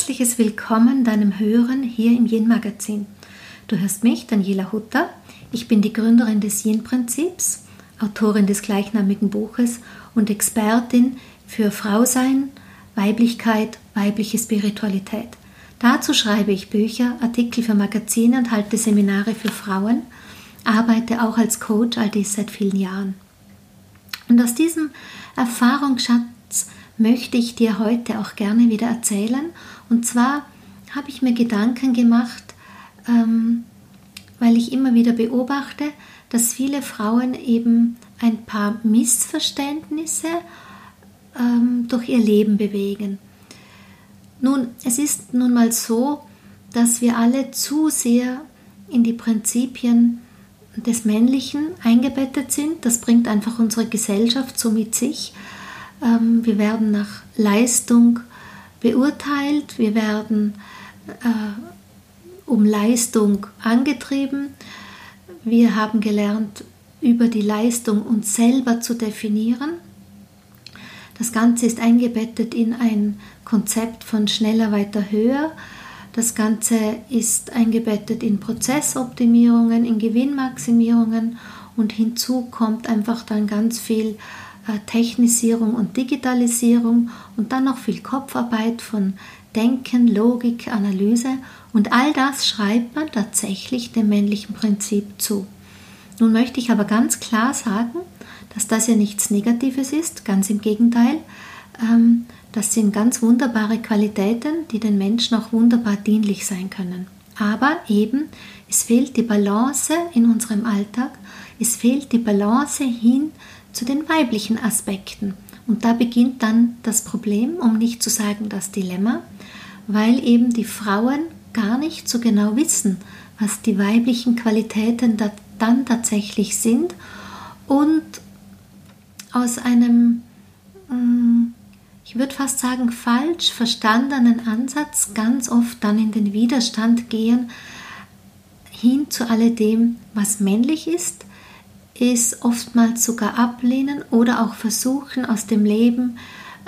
herzliches Willkommen deinem Hören hier im Yin Magazin. Du hörst mich, Daniela Hutter. Ich bin die Gründerin des Yin Prinzips, Autorin des gleichnamigen Buches und Expertin für Frausein, Weiblichkeit, weibliche Spiritualität. Dazu schreibe ich Bücher, Artikel für Magazine und halte Seminare für Frauen, arbeite auch als Coach, all dies seit vielen Jahren. Und aus diesem Erfahrungsschatz möchte ich dir heute auch gerne wieder erzählen. Und zwar habe ich mir Gedanken gemacht, ähm, weil ich immer wieder beobachte, dass viele Frauen eben ein paar Missverständnisse ähm, durch ihr Leben bewegen. Nun, es ist nun mal so, dass wir alle zu sehr in die Prinzipien des Männlichen eingebettet sind. Das bringt einfach unsere Gesellschaft so mit sich. Ähm, wir werden nach Leistung beurteilt, wir werden äh, um Leistung angetrieben. Wir haben gelernt, über die Leistung uns selber zu definieren. Das Ganze ist eingebettet in ein Konzept von schneller, weiter, höher. Das Ganze ist eingebettet in Prozessoptimierungen, in Gewinnmaximierungen und hinzu kommt einfach dann ganz viel Technisierung und Digitalisierung und dann noch viel Kopfarbeit von Denken, Logik, Analyse und all das schreibt man tatsächlich dem männlichen Prinzip zu. Nun möchte ich aber ganz klar sagen, dass das ja nichts Negatives ist, ganz im Gegenteil. Ähm, das sind ganz wunderbare Qualitäten, die den Menschen auch wunderbar dienlich sein können. Aber eben, es fehlt die Balance in unserem Alltag, es fehlt die Balance hin zu den weiblichen Aspekten. Und da beginnt dann das Problem, um nicht zu sagen das Dilemma, weil eben die Frauen gar nicht so genau wissen, was die weiblichen Qualitäten da dann tatsächlich sind und aus einem, mm, ich würde fast sagen, falsch verstandenen Ansatz ganz oft dann in den Widerstand gehen, hin zu alledem, was männlich ist, ist oftmals sogar ablehnen oder auch versuchen, aus dem Leben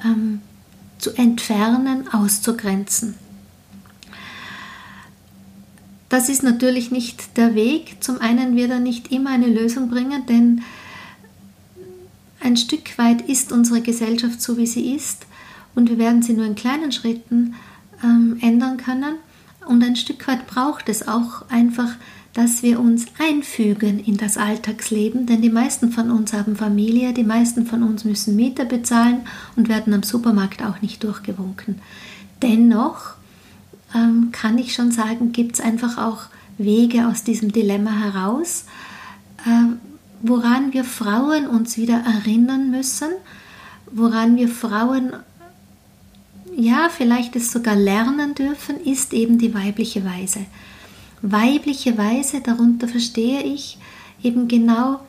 ähm, zu entfernen, auszugrenzen. Das ist natürlich nicht der Weg. Zum einen wird er nicht immer eine Lösung bringen, denn ein Stück weit ist unsere Gesellschaft so, wie sie ist und wir werden sie nur in kleinen Schritten ähm, ändern können. Und ein Stück weit braucht es auch einfach dass wir uns einfügen in das Alltagsleben, denn die meisten von uns haben Familie, die meisten von uns müssen Miete bezahlen und werden am Supermarkt auch nicht durchgewunken. Dennoch ähm, kann ich schon sagen, gibt es einfach auch Wege aus diesem Dilemma heraus, äh, woran wir Frauen uns wieder erinnern müssen, woran wir Frauen ja vielleicht es sogar lernen dürfen, ist eben die weibliche Weise weibliche Weise, darunter verstehe ich eben genau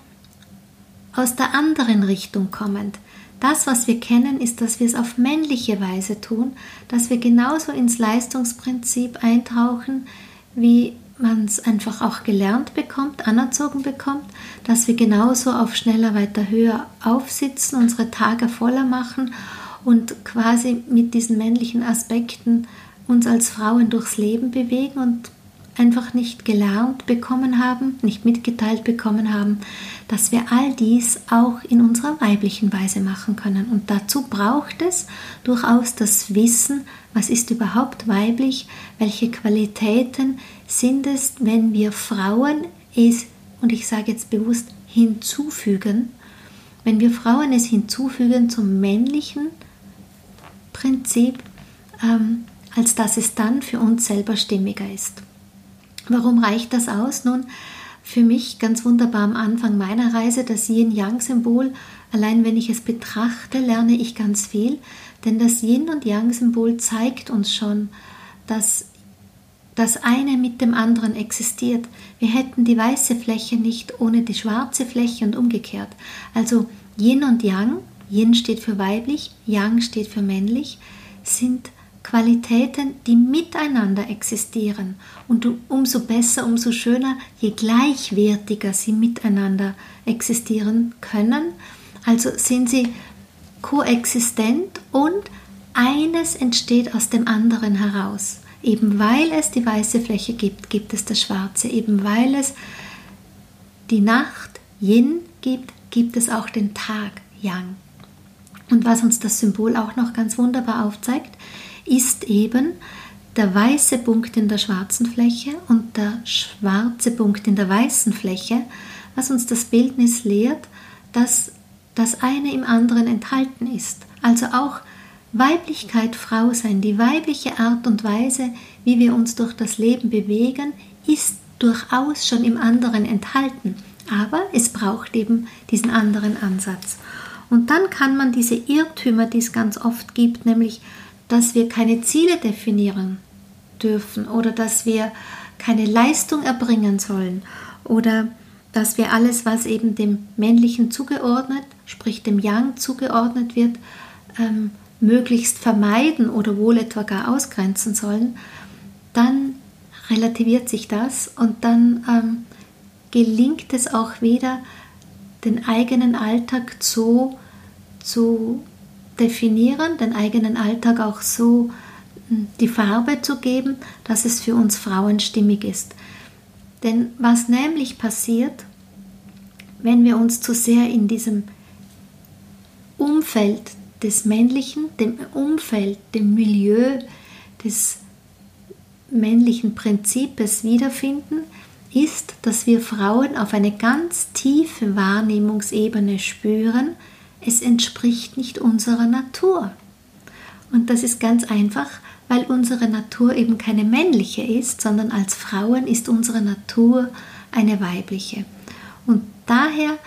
aus der anderen Richtung kommend. Das, was wir kennen, ist, dass wir es auf männliche Weise tun, dass wir genauso ins Leistungsprinzip eintauchen, wie man es einfach auch gelernt bekommt, anerzogen bekommt, dass wir genauso auf schneller, weiter, höher aufsitzen, unsere Tage voller machen und quasi mit diesen männlichen Aspekten uns als Frauen durchs Leben bewegen und einfach nicht gelernt bekommen haben, nicht mitgeteilt bekommen haben, dass wir all dies auch in unserer weiblichen Weise machen können. Und dazu braucht es durchaus das Wissen, was ist überhaupt weiblich, welche Qualitäten sind es, wenn wir Frauen es, und ich sage jetzt bewusst, hinzufügen, wenn wir Frauen es hinzufügen zum männlichen Prinzip, ähm, als dass es dann für uns selber stimmiger ist. Warum reicht das aus? Nun, für mich ganz wunderbar am Anfang meiner Reise das Yin-Yang-Symbol. Allein wenn ich es betrachte, lerne ich ganz viel, denn das Yin- und Yang-Symbol zeigt uns schon, dass das eine mit dem anderen existiert. Wir hätten die weiße Fläche nicht ohne die schwarze Fläche und umgekehrt. Also Yin und Yang, Yin steht für weiblich, Yang steht für männlich, sind Qualitäten, die miteinander existieren. Und umso besser, umso schöner, je gleichwertiger sie miteinander existieren können. Also sind sie koexistent und eines entsteht aus dem anderen heraus. Eben weil es die weiße Fläche gibt, gibt es das Schwarze. Eben weil es die Nacht Yin gibt, gibt es auch den Tag Yang. Und was uns das Symbol auch noch ganz wunderbar aufzeigt, ist eben der weiße Punkt in der schwarzen Fläche und der schwarze Punkt in der weißen Fläche, was uns das Bildnis lehrt, dass das eine im anderen enthalten ist. Also auch Weiblichkeit, Frau sein, die weibliche Art und Weise, wie wir uns durch das Leben bewegen, ist durchaus schon im anderen enthalten. Aber es braucht eben diesen anderen Ansatz. Und dann kann man diese Irrtümer, die es ganz oft gibt, nämlich, dass wir keine Ziele definieren dürfen oder dass wir keine Leistung erbringen sollen oder dass wir alles, was eben dem Männlichen zugeordnet, sprich dem Yang zugeordnet wird, ähm, möglichst vermeiden oder wohl etwa gar ausgrenzen sollen, dann relativiert sich das und dann ähm, gelingt es auch wieder, den eigenen Alltag so zu definieren, den eigenen Alltag auch so hm, die Farbe zu geben, dass es für uns Frauen stimmig ist. Denn was nämlich passiert, wenn wir uns zu sehr in diesem Umfeld des Männlichen, dem Umfeld, dem Milieu des männlichen Prinzips wiederfinden, ist, dass wir Frauen auf eine ganz tiefe Wahrnehmungsebene spüren, es entspricht nicht unserer Natur. Und das ist ganz einfach, weil unsere Natur eben keine männliche ist, sondern als Frauen ist unsere Natur eine weibliche. Und daher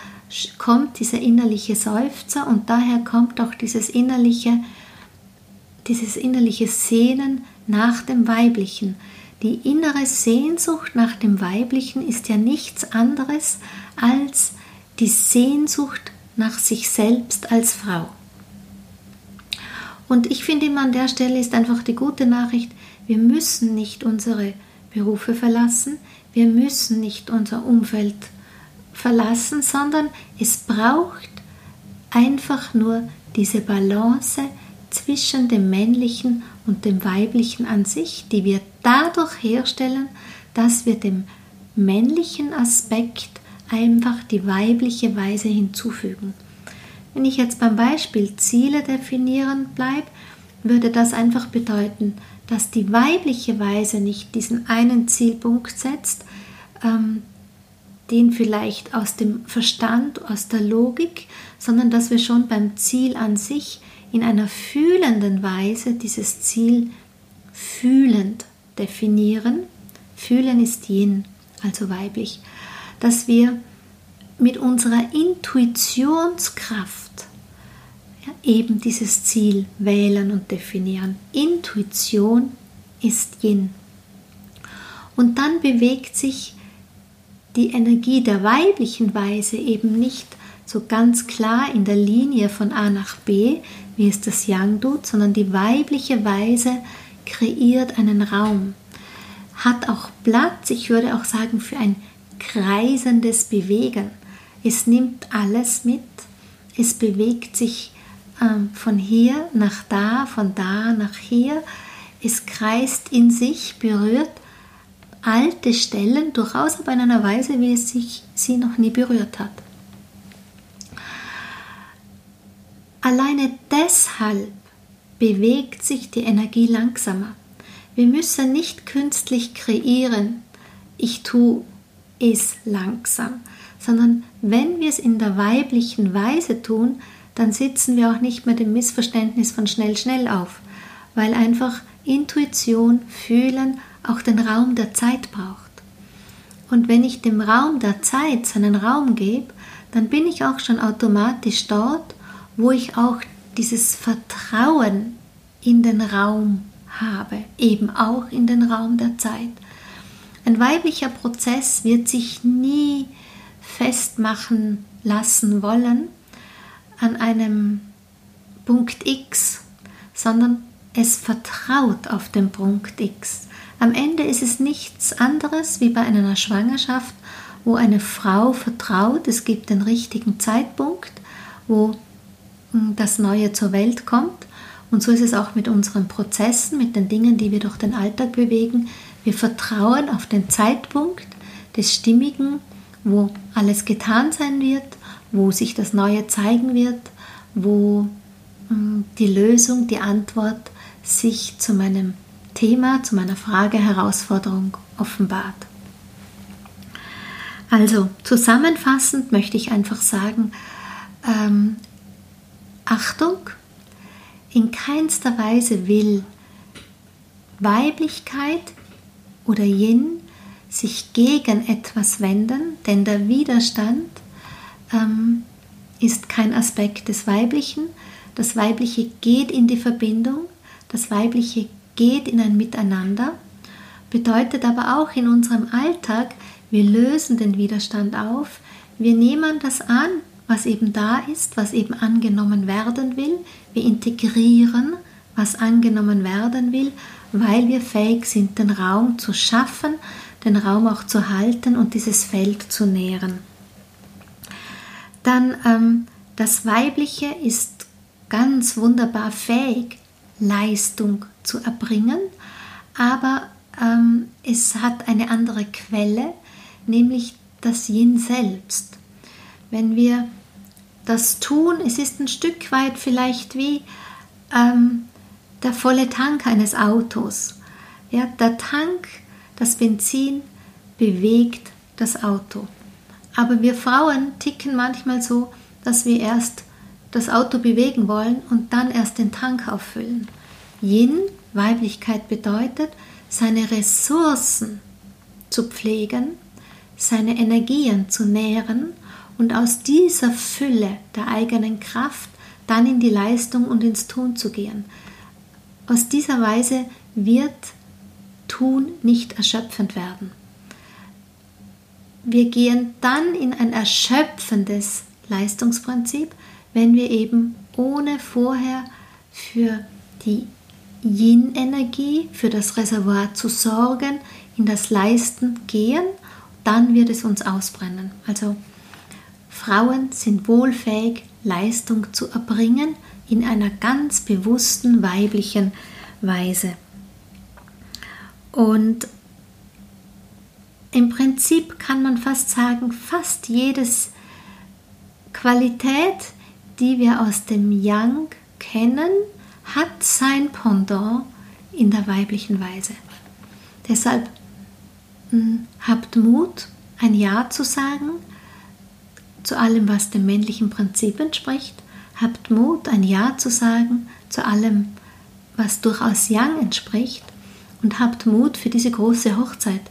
kommt dieser innerliche Seufzer und daher kommt auch dieses innerliche, dieses innerliche Sehnen nach dem Weiblichen. Die innere Sehnsucht nach dem Weiblichen ist ja nichts anderes als die Sehnsucht nach sich selbst als Frau. Und ich finde immer an der Stelle ist einfach die gute Nachricht, wir müssen nicht unsere Berufe verlassen, wir müssen nicht unser Umfeld verlassen, sondern es braucht einfach nur diese Balance zwischen dem männlichen und dem weiblichen an sich, die wir dadurch herstellen, dass wir dem männlichen Aspekt einfach die weibliche Weise hinzufügen. Wenn ich jetzt beim Beispiel Ziele definieren bleibe, würde das einfach bedeuten, dass die weibliche Weise nicht diesen einen Zielpunkt setzt, ähm, den vielleicht aus dem Verstand, aus der Logik, sondern dass wir schon beim Ziel an sich in einer fühlenden Weise dieses Ziel fühlend definieren. Fühlen ist Yin, also weiblich. Dass wir mit unserer Intuitionskraft ja, eben dieses Ziel wählen und definieren. Intuition ist Yin. Und dann bewegt sich die Energie der weiblichen Weise eben nicht so ganz klar in der Linie von A nach B, wie es das Yang tut, sondern die weibliche Weise kreiert einen Raum, hat auch Platz, ich würde auch sagen, für ein kreisendes Bewegen. Es nimmt alles mit, es bewegt sich ähm, von hier nach da, von da nach hier, es kreist in sich, berührt alte Stellen, durchaus aber in einer Weise, wie es sich sie noch nie berührt hat. Alleine deshalb bewegt sich die Energie langsamer. Wir müssen nicht künstlich kreieren, ich tue es langsam, sondern wenn wir es in der weiblichen Weise tun, dann sitzen wir auch nicht mehr dem Missverständnis von schnell, schnell auf, weil einfach Intuition, Fühlen auch den Raum der Zeit braucht. Und wenn ich dem Raum der Zeit seinen Raum gebe, dann bin ich auch schon automatisch dort, wo ich auch dieses Vertrauen in den Raum habe, eben auch in den Raum der Zeit. Ein weiblicher Prozess wird sich nie festmachen lassen wollen an einem Punkt X, sondern es vertraut auf den Punkt X. Am Ende ist es nichts anderes wie bei einer Schwangerschaft, wo eine Frau vertraut, es gibt den richtigen Zeitpunkt, wo hm, das Neue zur Welt kommt Und so ist es auch mit unseren Prozessen, mit den Dingen, die wir durch den Alltag bewegen. Wir vertrauen auf den Zeitpunkt des Stimmigen, wo alles getan sein wird, wo sich das Neue zeigen wird, wo hm, die Lösung, die Antwort sich zu meinem Thema, zu meiner Frage, Herausforderung offenbart. Also zusammenfassend möchte ich einfach sagen, ähm, Achtung, in keinster Weise will Weiblichkeit oder Yin sich gegen etwas wenden, denn der Widerstand ähm, ist kein Aspekt des Weiblichen. Das Weibliche geht in die Verbindung, das Weibliche geht in ein Miteinander, bedeutet aber auch in unserem Alltag, wir lösen den Widerstand auf, wir nehmen das an, was eben da ist, was eben angenommen werden will, wir integrieren, was angenommen werden will, weil wir fähig sind, den Raum zu schaffen, den Raum auch zu halten und dieses Feld zu nähren. Dann ähm, das Weibliche ist ganz wunderbar fähig, Leistung zu erbringen, aber ähm, es hat eine andere Quelle, nämlich das Yin selbst. Wenn wir das tun, es ist ein Stück weit vielleicht wie ähm, der volle Tank eines Autos. Ja, der Tank, das Benzin bewegt das Auto. Aber wir Frauen ticken manchmal so, dass wir erst das Auto bewegen wollen und dann erst den Tank auffüllen. Yin, Weiblichkeit bedeutet, seine Ressourcen zu pflegen, seine Energien zu nähren und aus dieser Fülle der eigenen Kraft dann in die Leistung und ins Tun zu gehen. Aus dieser Weise wird Tun nicht erschöpfend werden. Wir gehen dann in ein erschöpfendes Leistungsprinzip, wenn wir eben ohne vorher für die Yin-Energie, für das Reservoir zu sorgen, in das Leisten gehen, dann wird es uns ausbrennen. Also Frauen sind wohlfähig, Leistung zu erbringen in einer ganz bewussten weiblichen Weise. Und im Prinzip kann man fast sagen, fast jedes Qualität, die wir aus dem Yang kennen, hat sein Pendant in der weiblichen Weise. Deshalb hm, habt Mut, ein Ja zu sagen, zu allem, was dem männlichen Prinzip entspricht. Habt Mut, ein Ja zu sagen zu allem, was durchaus Yang entspricht. Und habt Mut für diese große Hochzeit,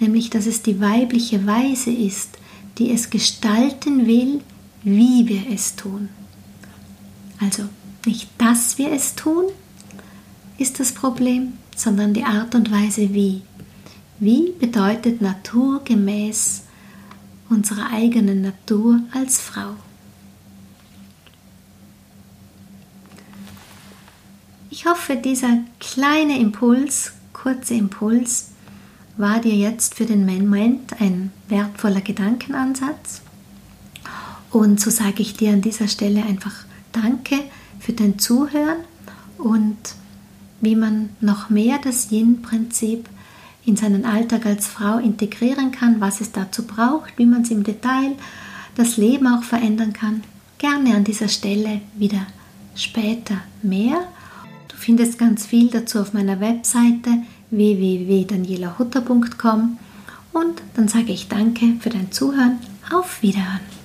nämlich dass es die weibliche Weise ist, die es gestalten will, wie wir es tun. Also nicht, dass wir es tun, ist das Problem, sondern die Art und Weise wie. Wie bedeutet naturgemäß unserer eigenen Natur als Frau. Ich hoffe, dieser kleine Impuls, kurze Impuls, war dir jetzt für den Moment ein wertvoller Gedankenansatz. Und so sage ich dir an dieser Stelle einfach Danke für dein Zuhören und wie man noch mehr das Yin-Prinzip in seinen Alltag als Frau integrieren kann, was es dazu braucht, wie man es im Detail das Leben auch verändern kann. Gerne an dieser Stelle wieder später mehr. Du findest ganz viel dazu auf meiner Webseite www.danielahutter.com und dann sage ich danke für dein Zuhören. Auf Wiederhören.